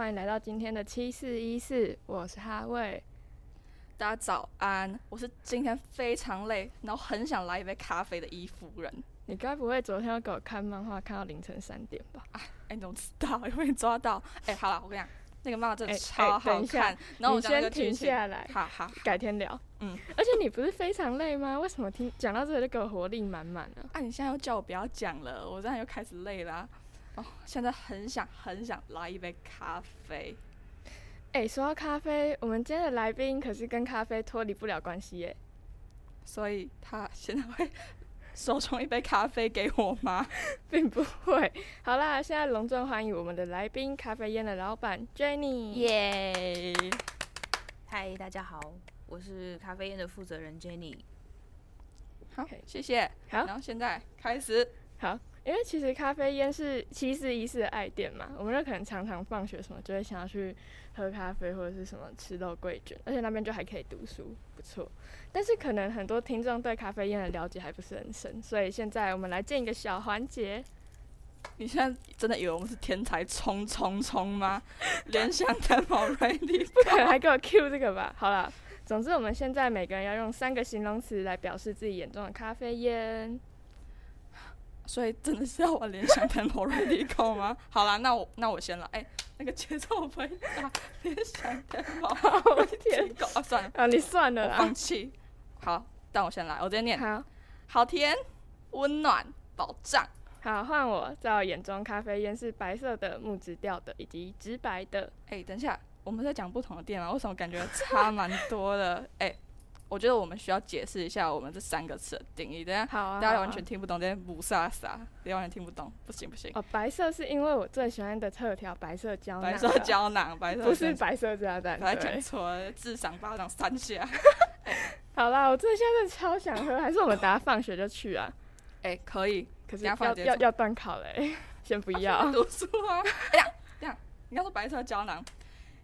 欢迎来到今天的七四一四，我是哈卫。大家早安，我是今天非常累，然后很想来一杯咖啡的伊夫人。你该不会昨天要给我看漫画看到凌晨三点吧？哎、啊，你怎么知道？因为你抓到。哎、欸，好了，我跟你讲，那个漫画真的超好看。然后我你先停下来，好好，改天聊。嗯，而且你不是非常累吗？为什么听讲到这里就给我活力满满呢？啊，你现在又叫我不要讲了，我这样又开始累啦。哦，现在很想很想来一杯咖啡。哎、欸，说到咖啡，我们今天的来宾可是跟咖啡脱离不了关系耶。所以他现在会手冲一杯咖啡给我吗？并不会。好啦，现在隆重欢迎我们的来宾——咖啡店的老板 Jenny。耶！嗨，大家好，我是咖啡店的负责人 Jenny。好谢谢。好，然后现在开始。好。因为其实咖啡烟是七四一四的爱店嘛，我们就可能常常放学什么就会想要去喝咖啡或者是什么吃肉桂卷，而且那边就还可以读书，不错。但是可能很多听众对咖啡烟的了解还不是很深，所以现在我们来建一个小环节。你现在真的以为我们是天才冲冲冲吗？联想 Tempo Ready，不可能还给我 Q 这个吧？好了，总之我们现在每个人要用三个形容词来表示自己眼中的咖啡烟。所以真的是要玩联想 Tempo Radical 吗？好啦，那我那我先了。哎、欸，那个节奏不会打联想 我的天，啊，算了，啊，你算了，放弃。好，但我先来，我直接念。好，好甜，温暖，保障。好，换我。在我眼中，咖啡烟是白色的、木质调的以及直白的。哎、欸，等一下，我们在讲不同的店啊？为什么感觉差蛮多的？哎、欸。我觉得我们需要解释一下我们这三个词的定义，等下大家完全听不懂，这些雾煞煞，你完全听不懂，不行不行。哦，白色是因为我最喜欢的特调白色胶囊，白色胶囊，白色不是白色炸弹，还讲错了，智商巴掌三下。欸、好啦，我真的现在超想喝，还是我们等下放学就去啊？哎、欸，可以，可是要要要断考嘞，先不要。啊、读书啊！哎呀，这样，你要说白色胶囊。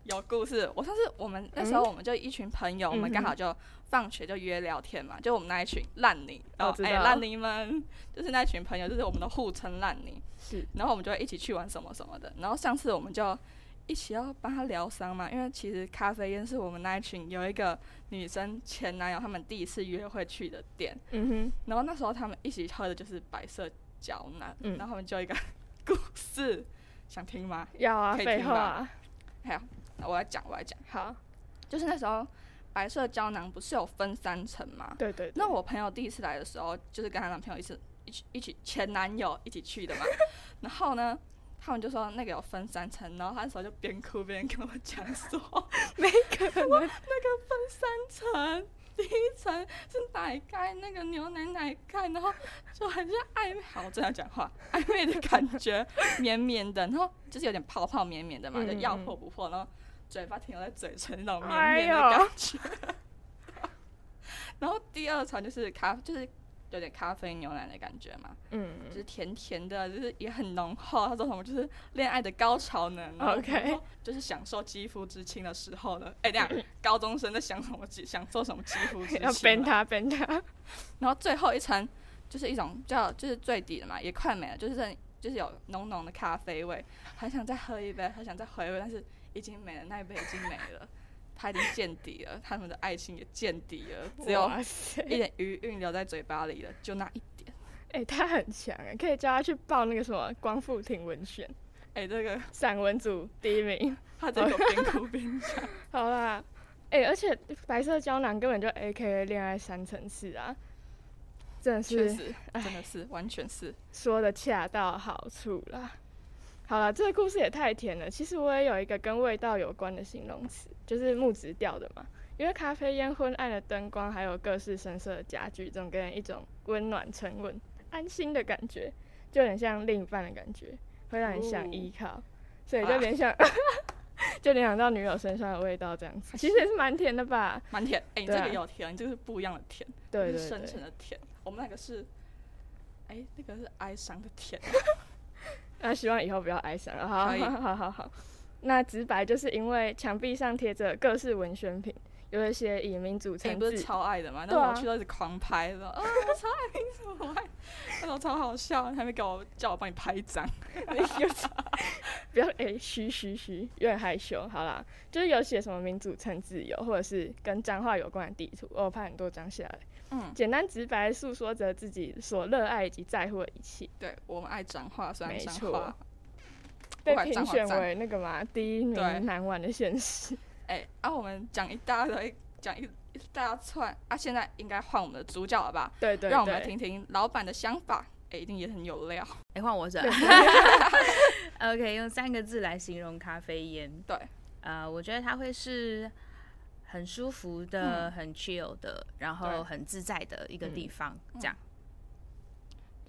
有故事，我上次我们那时候我们就一群朋友，嗯、我们刚好就放学就约聊天嘛，嗯、就我们那一群烂泥，哦，哎烂泥们，就是那群朋友，就是我们的互称烂泥，是，然后我们就会一起去玩什么什么的，然后上次我们就一起要帮他疗伤嘛，因为其实咖啡烟是我们那一群有一个女生前男友他们第一次约会去的店，嗯哼，然后那时候他们一起喝的就是白色胶囊，嗯，然后他们就一个故事，想听吗？要啊，废话，还有。我来讲，我来讲。好，就是那时候白色胶囊不是有分三层吗？对，对对。那我朋友第一次来的时候，就是跟她男朋友一起一起一起前男友一起去的嘛。然后呢，他们就说那个有分三层，然后他那时候就边哭边跟我讲说，没可能，那个分三层，第一层是奶盖，那个牛奶奶盖，然后就很像暧昧，好，我这样讲话，暧昧的感觉，绵绵的，然后就是有点泡泡绵绵的嘛，就要破不破，然后。嘴巴停留在嘴唇那种绵绵的感觉，哎、然后第二层就是咖，就是有点咖啡牛奶的感觉嘛，嗯，就是甜甜的，就是也很浓厚。他说什么就是恋爱的高潮呢？OK，就是享受肌肤之亲的时候呢。哎、欸，这样高中生在想什么？想做什么肌肤之亲？要鞭他鞭他。然后最后一层就是一种叫就是最底的嘛，也快没了，就是就是有浓浓的咖啡味，很想再喝一杯，很想再回味，但是。已经没了，那一杯已经没了，他已经见底了，他们的爱情也见底了，只有一点余韵留在嘴巴里了，就那一点。哎、欸，他很强哎，可以叫他去报那个什么光复庭文选。哎、欸，这个散文组第一名，他这个边哭边讲。好啦，哎、欸，而且白色胶囊根本就 AKA 恋爱三层次啊，真的是，真的是，完全是说的恰到好处啦。好了，这个故事也太甜了。其实我也有一个跟味道有关的形容词，就是木质调的嘛。因为咖啡烟昏暗的灯光，还有各式深色的家具，总给人一种温暖、沉稳、安心的感觉，就很像另一半的感觉，会让人想依靠。哦、所以就联想，啊、就联想到女友身上的味道这样子。其实也是蛮甜的吧？蛮甜。哎、欸，你这个有甜，你这个是不一样的甜，对对，对，是深沉的甜。我们那个是，哎、欸，那个是哀伤的甜。那希望以后不要哀伤了，好，好，好，好，好。那直白就是因为墙壁上贴着各式文宣品，有一些以民主称、欸、不是超爱的嘛？那我去都一直狂拍的，啊，我超爱民主，我爱，那时候超好笑，还没给我叫我帮你拍一张，不要哎，嘘嘘嘘，有点害羞。好啦，就是有写什么民主称自由，或者是跟脏话有关的地图，我拍很多张下来。嗯，简单直白诉说着自己所热爱以及在乎的一切。对，我们爱彰化，虽然彰化被评选为那个嘛第一名难玩的现实。哎、欸，啊，我们讲一大堆，讲一一大串啊，现在应该换我们的主角了吧？对对，对，让我们来听听老板的想法。哎、欸，一定也很有料。哎、欸，换我这。OK，用三个字来形容咖啡烟。对，呃，我觉得它会是很舒服的、嗯、很 chill 的，然后很自在的一个地方，嗯、这样。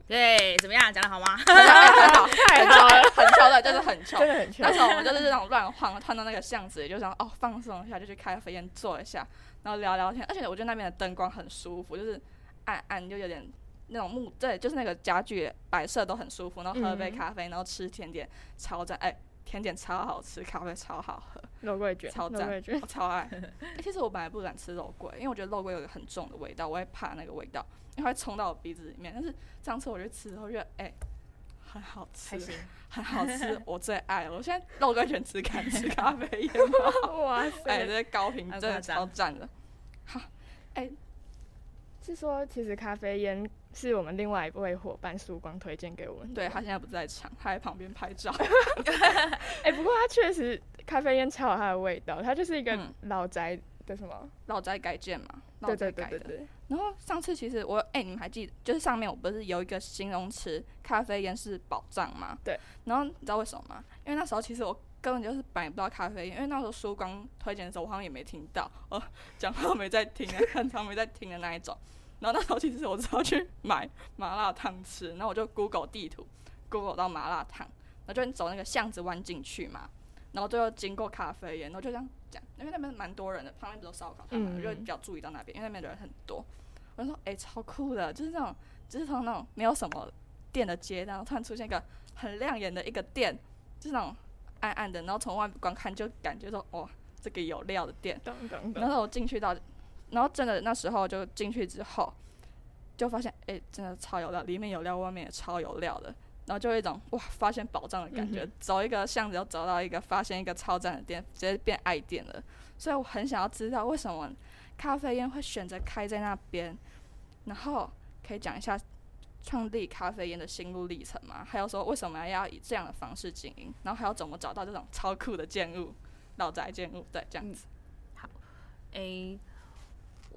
对，怎么样？讲的好吗？很好，太好了，很巧的，就是很巧。那时候我们就是这种乱晃，窜到那个巷子，就想哦放松一下，就去咖啡店坐一下，然后聊聊天。而且我觉得那边的灯光很舒服，就是暗暗就有点那种木，对，就是那个家具摆设都很舒服。然后喝杯咖啡，然后吃甜点，超赞！哎、欸，甜点超好吃，咖啡超好喝，肉桂卷超赞，我超爱。欸、其实我本来不敢吃肉桂，因为我觉得肉桂有个很重的味道，我会怕那个味道。因为会冲到我鼻子里面，但是上次我去吃之后觉得，哎、欸，很好吃，很好吃，我最爱了。我现在肉桂卷只敢吃咖啡烟 哇塞，哎、欸，这些高频真的超赞的。好，哎、欸，是说其实咖啡烟是我们另外一位伙伴曙光推荐给我们，对，他现在不在场，他在旁边拍照。哎、欸，不过他确实咖啡烟超有它的味道，它就是一个老宅的什么、嗯、老宅改建嘛。对对对对对。然后上次其实我哎、欸，你们还记得，就是上面我不是有一个形容词，咖啡烟是宝藏吗？对。然后你知道为什么吗？因为那时候其实我根本就是买不到咖啡烟，因为那时候曙光推荐的时候，我好像也没听到，哦，讲话没在听，很常没在听的那一种。然后那时候其实我只要去买麻辣烫吃，然后我就 Google 地图，Google 到麻辣烫，然后就走那个巷子弯进去嘛。然后最后经过咖啡烟，然后就这样讲，因为那边蛮多人的，旁边不是烧烤摊嘛，我就比较注意到那边，因为那边的人很多。我就说，哎、欸，超酷的，就是那种，就是从那种没有什么店的街，然后突然出现一个很亮眼的一个店，就是那种暗暗的，然后从外观看就感觉说，哇，这个有料的店。然后我进去到，然后真的那时候就进去之后，就发现，哎、欸，真的超有料，里面有料，外面也超有料的。然后就有一种哇，发现宝藏的感觉。嗯、走一个巷子，又走到一个发现一个超赞的店，直接变爱店了。所以我很想要知道，为什么咖啡烟会选择开在那边？然后可以讲一下创立咖啡烟的心路历程吗？还有说为什么要以这样的方式经营？然后还要怎么找到这种超酷的建物、老宅建物？对，这样子。嗯、好，诶，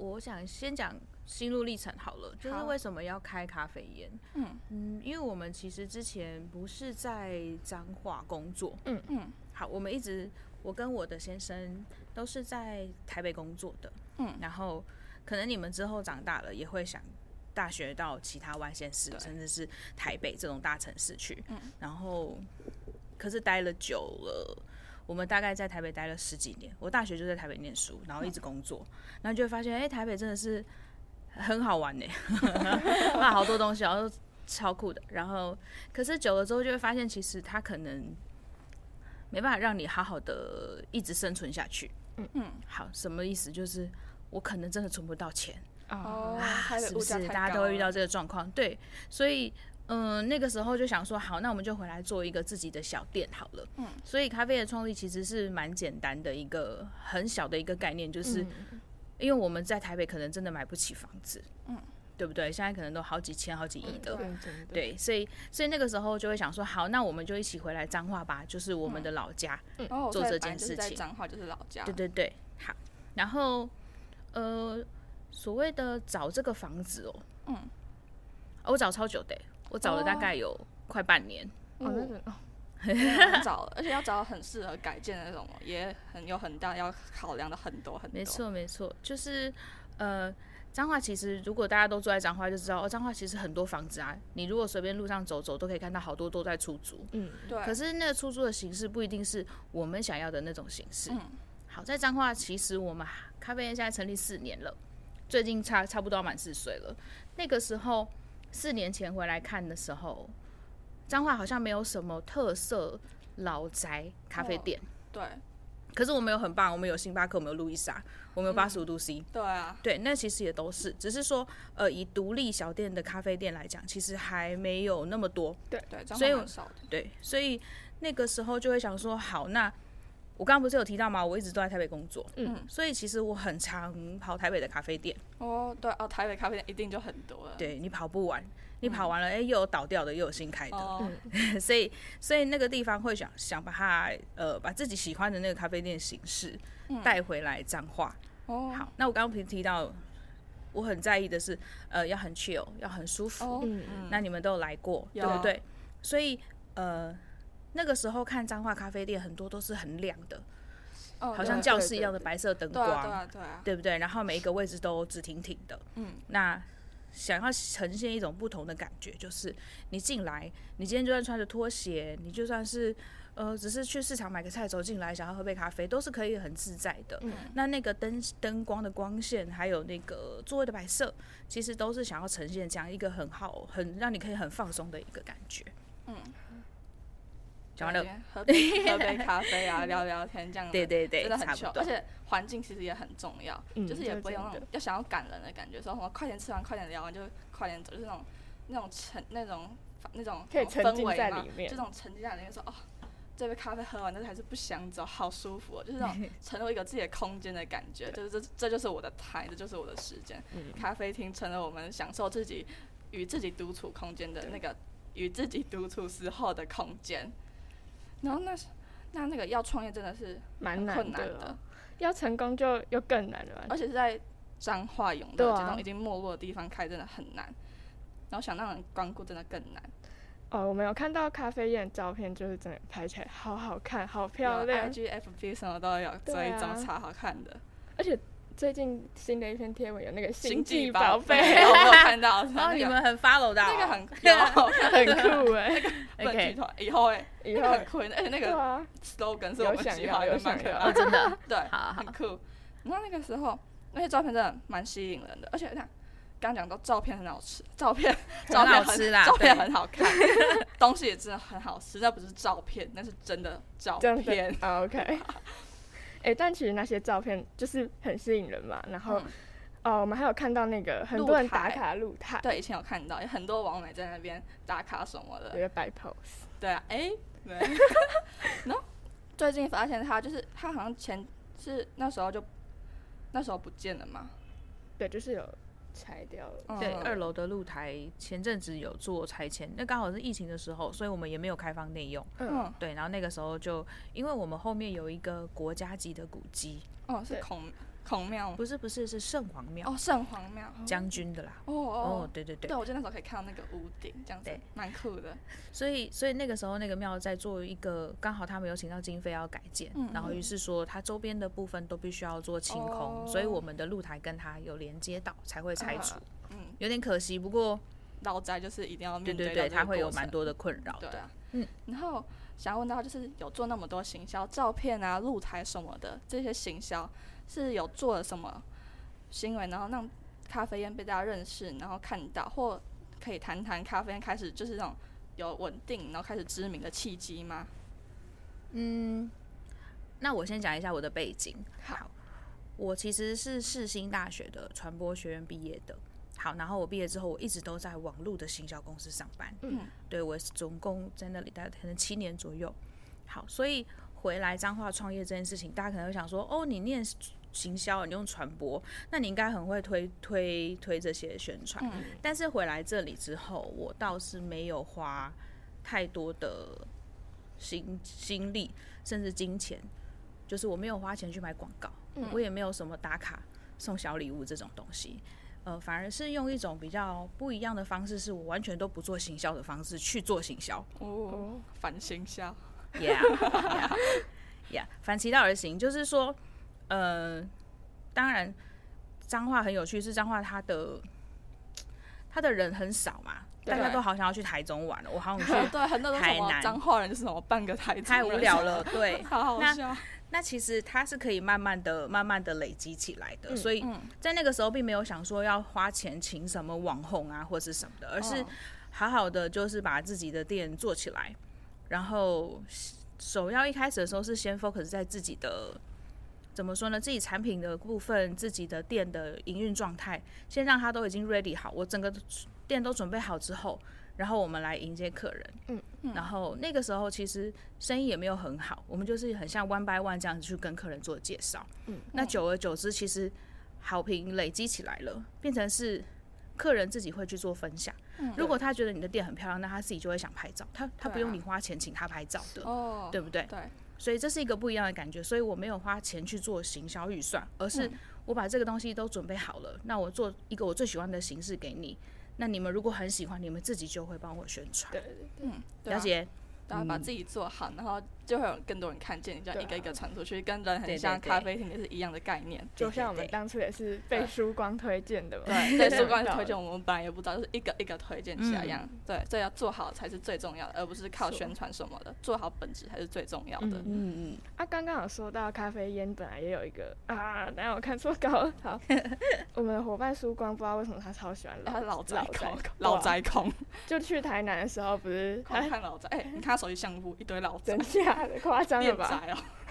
我想先讲。心路历程好了，就是为什么要开咖啡烟？嗯嗯，因为我们其实之前不是在彰化工作，嗯嗯，好，我们一直我跟我的先生都是在台北工作的，嗯，然后可能你们之后长大了也会想大学到其他外县市，甚至是台北这种大城市去，嗯，然后可是待了久了，我们大概在台北待了十几年，我大学就在台北念书，然后一直工作，嗯、然后就会发现，哎、欸，台北真的是。很好玩呢，卖好多东西，然后超酷的。然后，可是久了之后就会发现，其实它可能没办法让你好好的一直生存下去。嗯嗯，好，什么意思？就是我可能真的存不到钱哦，啊，是不是？大家都会遇到这个状况。对，所以嗯、呃，那个时候就想说，好，那我们就回来做一个自己的小店好了。嗯，所以咖啡的创立其实是蛮简单的一个很小的一个概念，就是。嗯因为我们在台北可能真的买不起房子，嗯，对不对？现在可能都好几千、好几亿的，嗯、对，所以所以那个时候就会想说，好，那我们就一起回来彰化吧，就是我们的老家，嗯，做这件事情。彰化就是老家，对对对，好。然后，呃，所谓的找这个房子哦，嗯，我找超久的，我找了大概有快半年，哦。哦 很找，而且要找很适合改建的那种，也很有很大要考量的很多很多。没错没错，就是呃，彰化其实如果大家都住在彰化，就知道哦，彰化其实很多房子啊，你如果随便路上走走，都可以看到好多都在出租。嗯，对。可是那个出租的形式不一定是我们想要的那种形式。嗯。好，在彰化其实我们咖啡店现在成立四年了，最近差差不多要满四岁了。那个时候四年前回来看的时候。彰化好像没有什么特色老宅咖啡店，哦、对，可是我们有很棒，我们有星巴克，我们有路易莎，我们有八十五度 C，嗯。对啊，对，那其实也都是，只是说，呃，以独立小店的咖啡店来讲，其实还没有那么多。对对，所以对，所以那个时候就会想说，好，那我刚刚不是有提到吗？我一直都在台北工作，嗯，所以其实我很常跑台北的咖啡店。哦，对哦，台北咖啡店一定就很多了。对，你跑不完。你跑完了，哎、欸，又有倒掉的，又有新开的，嗯、所以所以那个地方会想想把它呃把自己喜欢的那个咖啡店形式带回来彰化。哦、好，那我刚刚提提到，我很在意的是呃要很 chill，要很舒服。哦、嗯嗯。那你们都有来过，对不对？所以呃那个时候看彰化咖啡店很多都是很亮的，哦、好像教室一样的白色灯光，对啊对啊对啊，对不对？然后每一个位置都直挺挺的。嗯。那想要呈现一种不同的感觉，就是你进来，你今天就算穿着拖鞋，你就算是呃，只是去市场买个菜走进来，想要喝杯咖啡，都是可以很自在的。嗯、那那个灯灯光的光线，还有那个座位的摆设，其实都是想要呈现这样一个很好、很让你可以很放松的一个感觉。嗯。喝杯 喝杯咖啡啊，聊聊天这样子，对对对，真的很秀，而且环境其实也很重要，嗯、就是也不会有那种要想要赶人的感觉，说什么快点吃完，快点聊完就快点走，就是那种那种沉那种那种氛围嘛，这种沉浸在里面说哦，这杯咖啡喝完，但是还是不想走，好舒服哦，就是那种 成为一个自己的空间的感觉，就是这这就是我的台，这就是我的时间，嗯、咖啡厅成了我们享受自己与自己独处空间的那个与自己独处时候的空间。然后那那那个要创业真的是蛮困难的，的要成功就又更难了，而且是在彰化永乐这种已经没落的地方开，真的很难。啊、然后想让人光顾，真的更难。哦，我们有看到咖啡店照片，就是真的拍起来好好看，好漂亮，IG、FB 什么都有，所以怎么超好看的，而且。最近新的一篇贴文有那个星际宝贝，我有看到，然后你们很 follow 到，那个很 很酷 哎，那个剧团以后哎，以后很酷，而且那个 slogan 是我们喜欢，有蛮可爱，真的，对，很酷。然后那个时候那些照片真的蛮吸引人的，而且看刚刚讲到照片很好吃，照片照片好吃啦，照片很好看，东西也真的很好吃，那不是照片，那是真的照片。OK。哎、欸，但其实那些照片就是很吸引人嘛。然后，哦、嗯呃，我们还有看到那个很多人打卡露台，对，以前有看到，有很多网美在那边打卡什么的，有个摆 pose。对啊，哎、欸，对。然后最近发现他就是他好像前是那时候就那时候不见了嘛。对，就是有。拆掉了。对，二楼的露台前阵子有做拆迁，那刚好是疫情的时候，所以我们也没有开放内用。嗯，对，然后那个时候就，因为我们后面有一个国家级的古迹。哦，是孔孔庙？不是，不是，是圣皇庙。哦，圣皇庙。将军的啦。哦哦，对对对。对，我记得那时候可以看到那个屋顶，这样子，蛮酷的。所以，所以那个时候那个庙在做一个，刚好他们有请到经费要改建，然后于是说它周边的部分都必须要做清空，所以我们的露台跟它有连接到，才会拆除。嗯有点可惜，不过老宅就是一定要面对，对对对，它会有蛮多的困扰的。对啊，嗯，然后想要问到，就是有做那么多行销照片啊、露台什么的这些行销，是有做了什么行为，然后让咖啡烟被大家认识，然后看到，或可以谈谈咖啡烟开始就是那种有稳定，然后开始知名的契机吗？嗯，那我先讲一下我的背景。好，我其实是世新大学的传播学院毕业的。好，然后我毕业之后，我一直都在网络的行销公司上班。嗯，对，我总共在那里待了可能七年左右。好，所以回来彰化创业这件事情，大家可能会想说，哦，你念行销，你用传播，那你应该很会推推推这些宣传。嗯，但是回来这里之后，我倒是没有花太多的心心力，甚至金钱，就是我没有花钱去买广告，嗯，我也没有什么打卡送小礼物这种东西。呃，反而是用一种比较不一样的方式，是我完全都不做行销的方式去做行销。哦，反行销，Yeah，Yeah，Yeah，反其道而行，就是说，呃，当然，彰化很有趣，是彰化它的，它的人很少嘛，大家都好想要去台中玩了，我好想去。对，很多都说彰化人就是什么半个台中，太无聊了，对，好好笑。那其实它是可以慢慢的、慢慢的累积起来的，嗯、所以在那个时候并没有想说要花钱请什么网红啊或是什么的，而是好好的就是把自己的店做起来，然后首要一开始的时候是先 focus 在自己的，怎么说呢？自己产品的部分，自己的店的营运状态，先让他都已经 ready 好，我整个店都准备好之后，然后我们来迎接客人。嗯，然后那个时候其实生意也没有很好，我们就是很像 one by one 这样子去跟客人做介绍。嗯，那久而久之，其实好评累积起来了，变成是客人自己会去做分享。嗯，如果他觉得你的店很漂亮，那他自己就会想拍照，他他不用你花钱请他拍照的，哦，对不对？对。所以这是一个不一样的感觉，所以我没有花钱去做行销预算，而是我把这个东西都准备好了，那我做一个我最喜欢的形式给你，那你们如果很喜欢，你们自己就会帮我宣传。对对对，嗯，了解。然后把自己做好，然后就会有更多人看见你，就一个一个传出去，跟人很像，咖啡厅也是一样的概念。就像我们当初也是被书光推荐的嘛，对，被书光推荐，我们本来也不知道，就是一个一个推荐起来一样。对，所以要做好才是最重要的，而不是靠宣传什么的，做好本质才是最重要的。嗯嗯。啊，刚刚有说到咖啡烟本来也有一个啊，等下我看错稿了。好，我们的伙伴书光不知道为什么他超喜欢老老宅控，老宅控。就去台南的时候，不是他看老宅，哎，你看。手机相簿一堆老真假的夸张了吧？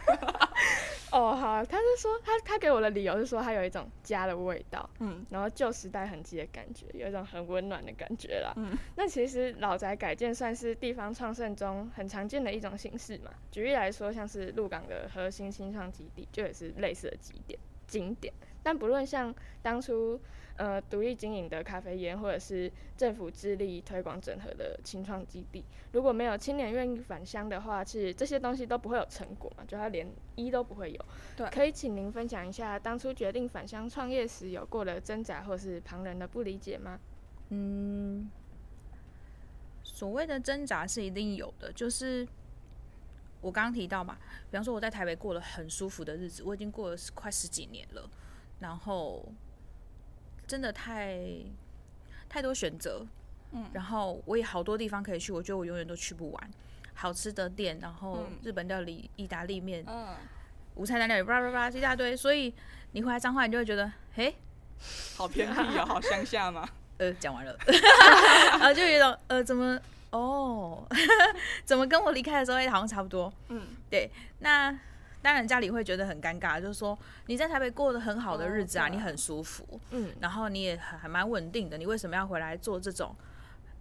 哦，好，他是说他他给我的理由是说他有一种家的味道，嗯，然后旧时代痕迹的感觉，有一种很温暖的感觉啦。嗯，那其实老宅改建算是地方创盛中很常见的一种形式嘛。举例来说，像是鹿港的核心新创基地，就也是类似的景点景点。但不论像当初。呃，独立经营的咖啡烟，或者是政府致力推广整合的青创基地，如果没有青年愿意返乡的话，其实这些东西都不会有成果嘛，就它连一都不会有。对，可以请您分享一下当初决定返乡创业时有过的挣扎，或是旁人的不理解吗？嗯，所谓的挣扎是一定有的，就是我刚刚提到嘛，比方说我在台北过了很舒服的日子，我已经过了快十几年了，然后。真的太太多选择，嗯，然后我也好多地方可以去，我觉得我永远都去不完。好吃的店，然后日本料理、意大利面，嗯，无菜单料理，叭叭叭一大堆。所以你回来彰化，你就会觉得，嘿，好偏僻啊，好乡下吗？呃，讲完了，然 后就有一种，呃，怎么，哦，怎么跟我离开的时候好像差不多？嗯，对，那。当然家里会觉得很尴尬，就是说你在台北过得很好的日子啊，你很舒服，嗯，然后你也还还蛮稳定的，你为什么要回来做这种，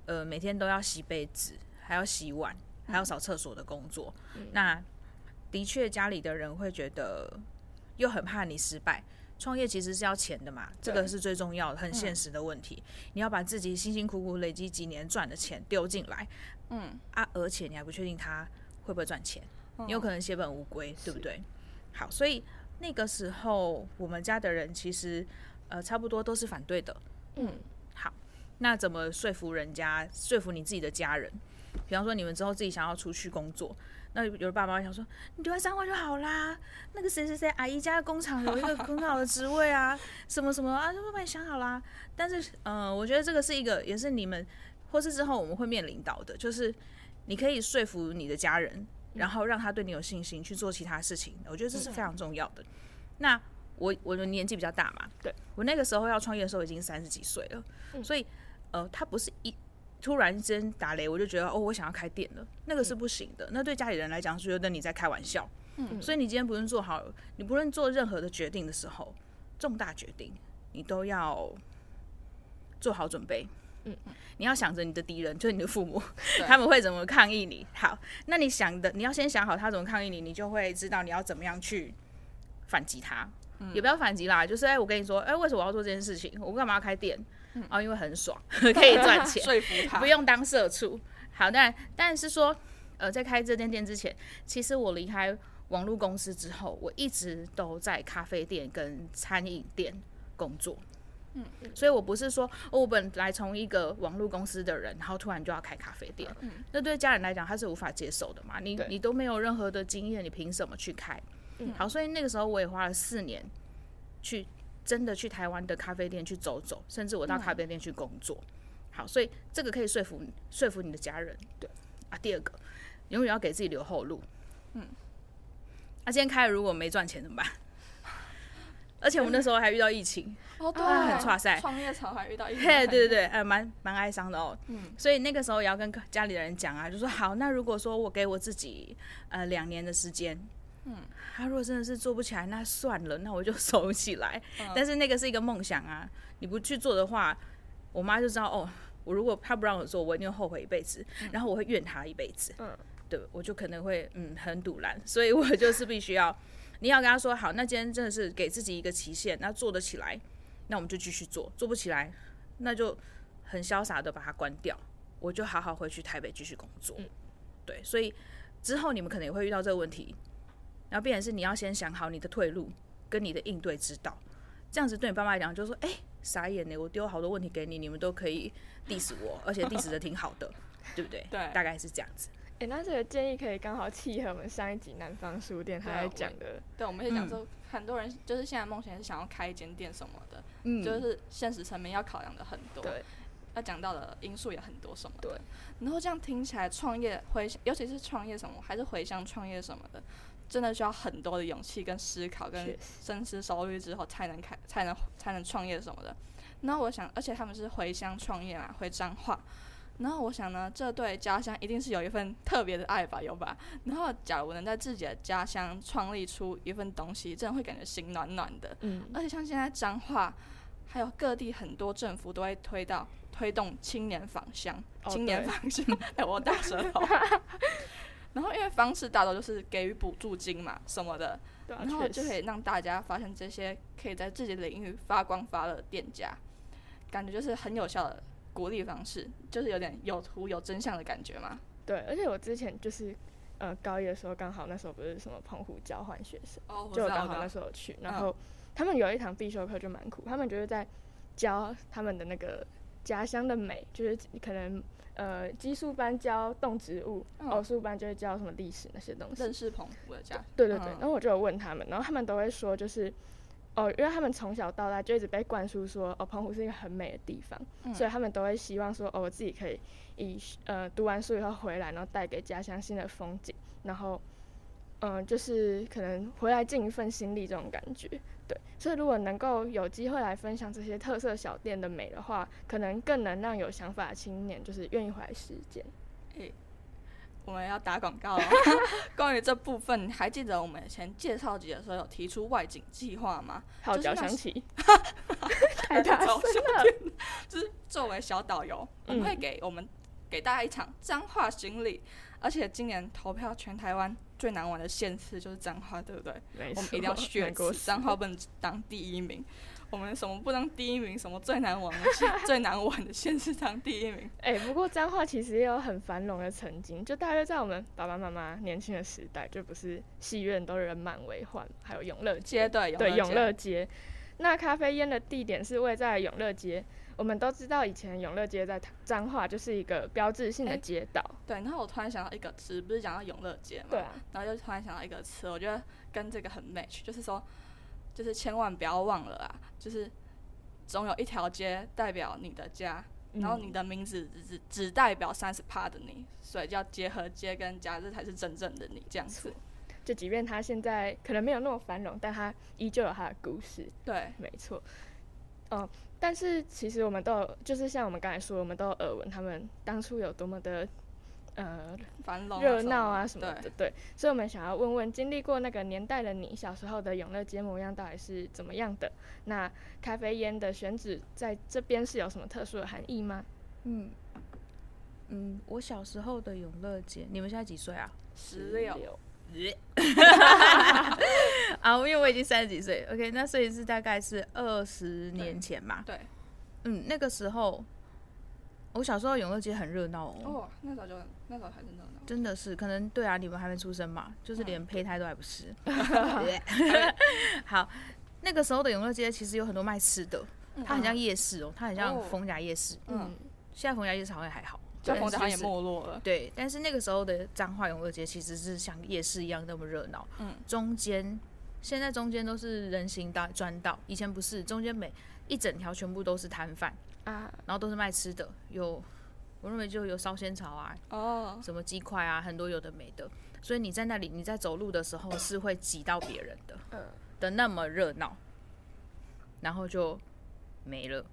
呃，每天都要洗杯子，还要洗碗，还要扫厕所的工作？那的确家里的人会觉得，又很怕你失败。创业其实是要钱的嘛，这个是最重要的，很现实的问题。你要把自己辛辛苦苦累积几年赚的钱丢进来，嗯啊，而且你还不确定他会不会赚钱。你有可能血本无归，对不对？好，所以那个时候我们家的人其实呃差不多都是反对的。嗯，好，那怎么说服人家？说服你自己的家人？比方说你们之后自己想要出去工作，那有的爸爸想说你留在彰化就好啦。那个谁谁谁阿姨家的工厂有一个很好的职位啊，什么什么啊，就帮你想好啦。但是呃，我觉得这个是一个也是你们或是之后我们会面临到的，就是你可以说服你的家人。然后让他对你有信心去做其他事情，我觉得这是非常重要的。那我我的年纪比较大嘛，对，我那个时候要创业的时候已经三十几岁了，所以呃，他不是一突然间打雷，我就觉得哦，我想要开店了，那个是不行的。那对家里人来讲，是觉得你在开玩笑。嗯，所以你今天不论做好，你不论做任何的决定的时候，重大决定，你都要做好准备。嗯，你要想着你的敌人就是你的父母，他们会怎么抗议你。好，那你想的，你要先想好他怎么抗议你，你就会知道你要怎么样去反击他。嗯，也不要反击啦，就是哎、欸，我跟你说，哎、欸，为什么我要做这件事情？我干嘛要开店？嗯、哦，因为很爽，可以赚钱，说服他，不用当社畜。好，但但是说，呃，在开这间店之前，其实我离开网络公司之后，我一直都在咖啡店跟餐饮店工作。嗯，所以我不是说，哦，我本来从一个网络公司的人，然后突然就要开咖啡店，嗯，那对家人来讲他是无法接受的嘛。你你都没有任何的经验，你凭什么去开？嗯，好，所以那个时候我也花了四年，去真的去台湾的咖啡店去走走，甚至我到咖啡店去工作。嗯，好，所以这个可以说服说服你的家人。对啊，第二个，永远要给自己留后路。嗯，那，啊，今天开了如果没赚钱怎么办？而且我们那时候还遇到疫情，哦对，很挫赛，创业潮还遇到疫情，对对对，还蛮蛮哀伤的哦。嗯，所以那个时候也要跟家里的人讲啊，就说好，那如果说我给我自己呃两年的时间，嗯，他如果真的是做不起来，那算了，那我就收起来。嗯、但是那个是一个梦想啊，你不去做的话，我妈就知道哦，我如果她不让我做，我一定会后悔一辈子，嗯、然后我会怨她一辈子。嗯，对，我就可能会嗯很赌烂，所以我就是必须要。你要跟他说好，那今天真的是给自己一个期限，那做得起来，那我们就继续做；做不起来，那就很潇洒的把它关掉，我就好好回去台北继续工作。嗯、对，所以之后你们可能也会遇到这个问题，然后必然是你要先想好你的退路跟你的应对之道，这样子对你爸妈来讲，就说哎、欸、傻眼呢，我丢好多问题给你，你们都可以 diss 我，而且 diss 的挺好的，对不对？对，大概是这样子。哎、欸，那这个建议可以刚好契合我们上一集南方书店他在讲的。对，我们也讲说，很多人就是现在梦想是想要开一间店什么的，嗯，就是现实层面要考量的很多，对，要讲到的因素也很多什么的。对，然后这样听起来，创业回，尤其是创业什么，还是回乡创业什么的，真的需要很多的勇气跟思考，跟深思熟虑之后才能开，才能才能创业什么的。那我想，而且他们是回乡创业嘛，回彰化。然后我想呢，这对家乡一定是有一份特别的爱吧，有吧？然后假如能在自己的家乡创立出一份东西，真的会感觉心暖暖的。嗯。而且像现在彰化，还有各地很多政府都会推到推动青年返乡，哦、青年返乡。哎，我大舌头。然后因为方式大多就是给予补助金嘛，什么的，啊、然后就可以让大家发现这些可以在自己领域发光发热的店家，感觉就是很有效的。鼓励方式就是有点有图有真相的感觉嘛。对，而且我之前就是呃高一的时候，刚好那时候不是什么澎湖交换学生，哦、就刚好那时候去，然后他们有一堂必修课就蛮苦，他们就是在教他们的那个家乡的美，就是可能呃基数班教动植物，偶数、嗯、班就会教什么历史那些东西。认识澎湖的家。对对对，然后我就有问他们，然后他们都会说就是。哦，因为他们从小到大就一直被灌输说，哦，澎湖是一个很美的地方，嗯、所以他们都会希望说，哦，我自己可以以呃读完书以后回来，然后带给家乡新的风景，然后嗯、呃，就是可能回来尽一份心力这种感觉，对。所以如果能够有机会来分享这些特色小店的美的话，可能更能让有想法的青年就是愿意回来实践。欸我们要打广告了。关于这部分，你还记得我们以前介绍集的时候有提出外景计划吗？号角响起，太大声了。就是作为小导游，我们会给我们给大家一场彰化行李。而且今年投票全台湾最难玩的县市就是彰化，对不对？我们一定要选彰化不能当第一名。我们什么不当第一名？什么最难玩的 最难玩的县市当第一名？哎、欸，不过彰化其实也有很繁荣的曾经，就大约在我们爸爸妈妈年轻的时代，就不是戏院都人满为患，还有永乐街，对对永乐街。那咖啡烟的地点是位在永乐街，我们都知道以前永乐街在彰化就是一个标志性的街道、欸。对，然后我突然想到一个词，不是讲到永乐街嘛？对啊。然后就突然想到一个词，我觉得跟这个很 match，就是说。就是千万不要忘了啊！就是总有一条街代表你的家，嗯、然后你的名字只只代表三十趴的你，所以叫结合街跟家，这才是真正的你。这样子，就即便他现在可能没有那么繁荣，但他依旧有他的故事。对，没错。哦，但是其实我们都有，就是像我们刚才说，我们都有耳闻他们当初有多么的。呃，热闹啊什么的，对，对，所以我们想要问问，经历过那个年代的你，小时候的永乐街模样到底是怎么样的？那咖啡烟的选址在这边是有什么特殊的含义吗？嗯嗯，我小时候的永乐街，你们现在几岁啊？十六。啊，因为我已经三十几岁，OK，那所以是大概是二十年前嘛？对，嗯，那个时候。我小时候永乐街很热闹哦，哦，那时候就那时候还是热闹，真的是可能对啊，你们还没出生嘛，就是连胚胎都还不是。好，那个时候的永乐街其实有很多卖吃的，它很像夜市哦，它很像逢甲夜市。嗯，现在逢甲夜市好像还好，就逢甲也没落了。对，但是那个时候的彰化永乐街其实是像夜市一样那么热闹。嗯，中间现在中间都是人行道专道，以前不是，中间每一整条全部都是摊贩。啊，然后都是卖吃的，有我认为就有烧仙草啊，哦，什么鸡块啊，很多有的没的，所以你在那里，你在走路的时候是会挤到别人的，嗯，的那么热闹，然后就没了。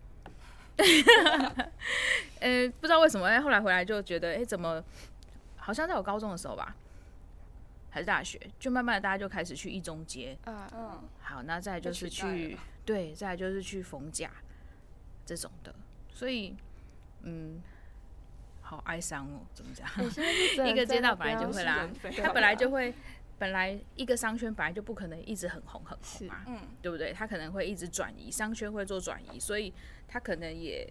呃，不知道为什么，哎，后来回来就觉得，哎，怎么好像在我高中的时候吧，还是大学，就慢慢的大家就开始去一中街。嗯嗯。好，那再就是去，对，再就是去逢甲这种的，所以，嗯，好哀伤哦，怎么讲？一个街道本来就会啦，它本来就会。本来一个商圈本来就不可能一直很红很红嘛，嗯，对不对？它可能会一直转移，商圈会做转移，所以它可能也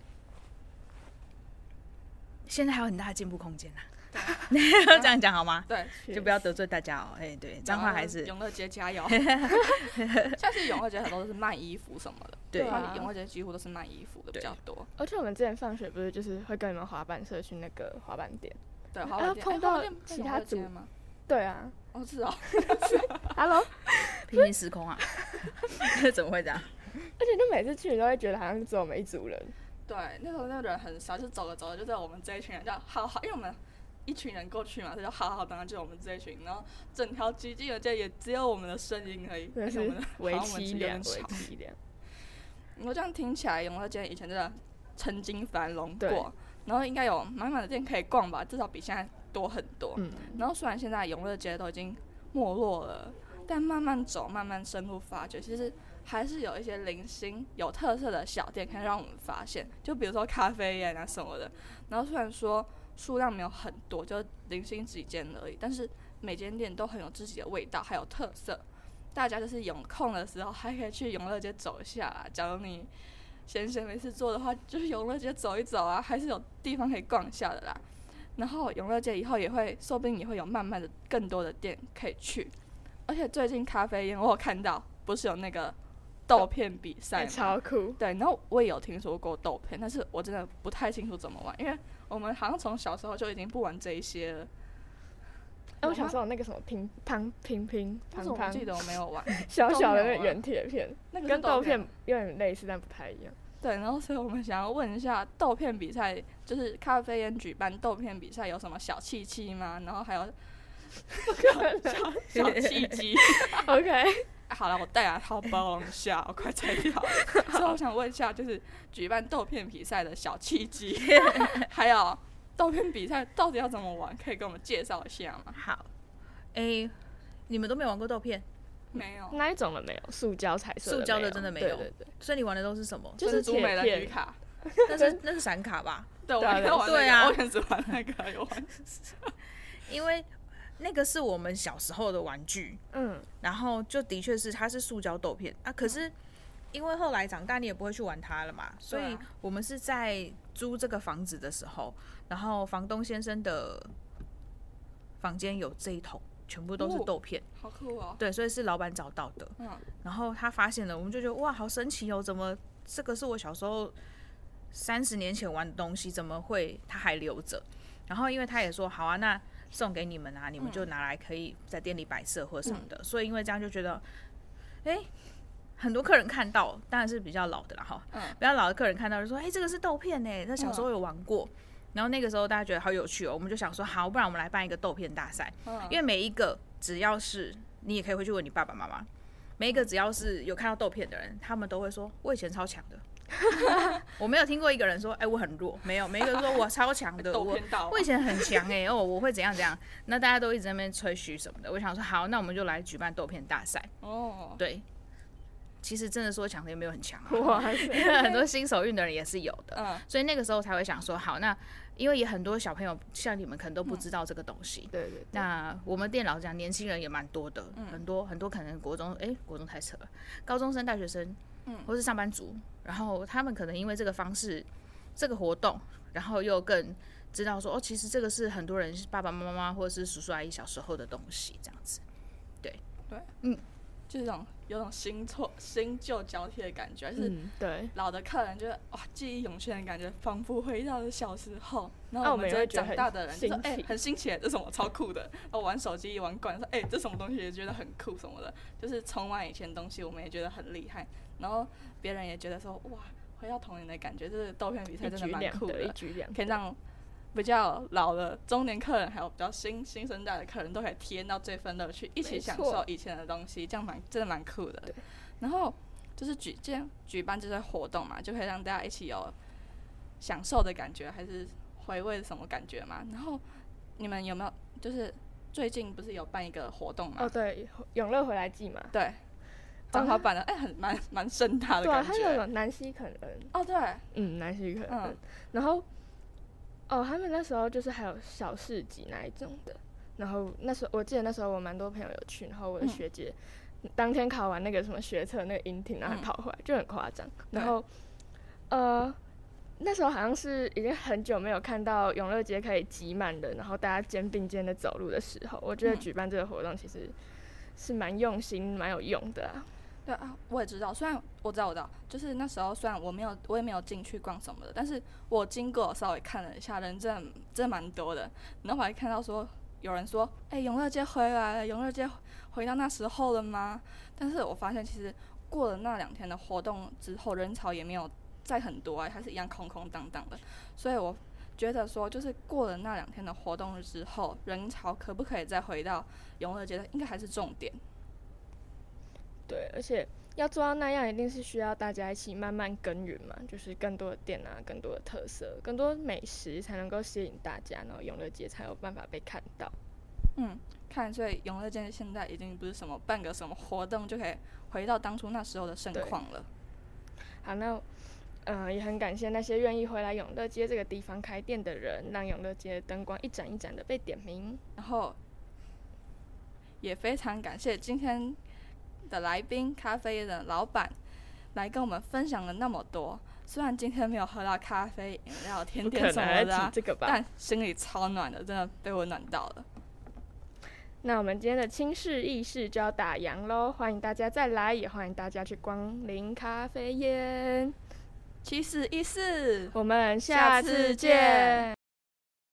现在还有很大的进步空间呐。这样讲好吗？对，就不要得罪大家哦。哎，对，脏话还是永乐街加油。像是永乐街很多都是卖衣服什么的，对，永乐街几乎都是卖衣服的比较多。而且我们之前放学不是就是会跟你们滑板社去那个滑板店，对，滑板店碰到其他组吗？对啊。哦，是哦，Hello，平行时空啊，怎么会这样？而且就每次去，你都会觉得好像只有我们一组人。对，那时候那个人很少，就走着走着，就在我们这一群人，叫好好，因为我们一群人过去嘛，他就好好，当然就我们这一群，然后整条基金的街也只有我们的声音而已，对是微凄凉，微凄凉。我这样听起来，永乐街以前真的曾经繁荣过，然后应该有满满的店可以逛吧，至少比现在。多很多，嗯，然后虽然现在永乐街都已经没落了，但慢慢走，慢慢深入发掘，其实还是有一些零星有特色的小店可以让我们发现，就比如说咖啡店啊什么的。然后虽然说数量没有很多，就零星几间而已，但是每间店都很有自己的味道，还有特色。大家就是有空的时候还可以去永乐街走一下啊。假如你闲闲没事做的话，就是永乐街走一走啊，还是有地方可以逛一下的啦。然后永乐街以后也会，说不定也会有慢慢的更多的店可以去，而且最近咖啡因我有看到，不是有那个豆片比赛吗？超酷。对，然后我也有听说过豆片，但是我真的不太清楚怎么玩，因为我们好像从小时候就已经不玩这一些了。哎，我小时候那个什么乒乓乒乒乓乓，我记得我没有玩。小小的那个圆铁片，那个跟豆片有点类似，但不太一样。对，然后所以我们想要问一下，豆片比赛就是咖啡因举办豆片比赛有什么小契机吗？然后还有小契机，OK。好了，我带啊，好包一下，我快拆掉。所以我想问一下，就是举办豆片比赛的小契机，还有豆片比赛到底要怎么玩，可以给我们介绍一下吗？好，哎，你们都没玩过豆片？没有那一种的没有，塑胶彩色，塑胶的真的没有。对对对，所以你玩的都是什么？就是铁片卡，那是那是闪卡吧？对，我玩对啊，我很喜欢那个有玩。因为那个是我们小时候的玩具，嗯，然后就的确是它是塑胶豆片啊。可是因为后来长大你也不会去玩它了嘛，所以我们是在租这个房子的时候，然后房东先生的房间有这一桶。全部都是豆片，好酷哦！对，所以是老板找到的。嗯，然后他发现了，我们就觉得哇，好神奇哦！怎么这个是我小时候三十年前玩的东西，怎么会他还留着？然后因为他也说好啊，那送给你们啊，你们就拿来可以在店里摆设或什么的。所以因为这样就觉得，哎，很多客人看到，当然是比较老的了哈。嗯，比较老的客人看到就说，哎，这个是豆片呢，那小时候有玩过。然后那个时候大家觉得好有趣哦，我们就想说好，不然我们来办一个豆片大赛。因为每一个只要是你也可以回去问你爸爸妈妈，每一个只要是有看到豆片的人，他们都会说我以前超强的。我没有听过一个人说哎我很弱，没有，每一个人说我超强的，我我以前很强哎哦我会怎样怎样。那大家都一直在那边吹嘘什么的，我想说好，那我们就来举办豆片大赛。哦，对。其实真的说强的也没有很强啊，哇塞很多新手运的人也是有的，嗯，所以那个时候才会想说，好，那因为也很多小朋友像你们可能都不知道这个东西，对对。那我们店老实讲，年轻人也蛮多的，很多很多可能国中，哎，国中太扯了，高中生、大学生，嗯，或是上班族，然后他们可能因为这个方式，这个活动，然后又更知道说，哦，其实这个是很多人爸爸妈妈或者是叔叔阿姨小时候的东西，这样子，对对，嗯。就是这种有种新错新旧交替的感觉，就是对老的客人就是哇记忆涌现的感觉，仿佛回到了小时候。然后我们这些长大的人就说哎很新奇，这什么超酷的。然后玩手机一玩惯，说哎这什么东西也觉得很酷什么的，就是重玩以前东西我们也觉得很厉害。然后别人也觉得说哇回到童年的感觉，就是豆片比赛真的蛮酷的，可以让。比较老的中年客人，还有比较新新生代的客人，都可以体验到这份乐趣，一起享受以前的东西，这样蛮真的蛮酷的。然后就是举这样举办这些活动嘛，就可以让大家一起有享受的感觉，还是回味什么感觉嘛？然后你们有没有就是最近不是有办一个活动嘛？哦，对，永乐回来记嘛。对，正好办的，哎、欸，很蛮蛮盛大的感觉。对，还有南希肯恩。哦，对，嗯，南希肯恩。嗯、然后，哦，他们那时候就是还有小市集那一种的。然后那时候我记得那时候我蛮多朋友有去，然后我的学姐。嗯当天考完那个什么学测那个英挺，然后还跑回来，嗯、就很夸张。然后，呃，那时候好像是已经很久没有看到永乐街可以挤满人，然后大家肩并肩的走路的时候，我觉得举办这个活动其实是蛮用心、蛮有用的啊。对啊，我也知道。虽然我知道，我知道，就是那时候虽然我没有，我也没有进去逛什么的，但是我经过稍微看了一下，人真的真的蛮多的。然后我还看到说有人说：“哎、永乐街回来了，永乐街。”回到那时候了吗？但是我发现其实过了那两天的活动之后，人潮也没有再很多啊，还是一样空空荡荡的。所以我觉得说，就是过了那两天的活动之后，人潮可不可以再回到永乐街的，应该还是重点。对，而且要做到那样，一定是需要大家一起慢慢耕耘嘛，就是更多的店啊，更多的特色，更多美食才能够吸引大家，然后永乐街才有办法被看到。嗯。看，所以永乐街现在已经不是什么办个什么活动就可以回到当初那时候的盛况了。好，那嗯、呃，也很感谢那些愿意回来永乐街这个地方开店的人，让永乐街灯光一盏一盏的被点明。然后也非常感谢今天的来宾咖啡的老板来跟我们分享了那么多。虽然今天没有喝到咖啡、饮料、甜点什么的、啊，但心里超暖的，真的被我暖到了。那我们今天的轻视意识就要打烊喽，欢迎大家再来，也欢迎大家去光临咖啡烟。七四一四，我们下次见。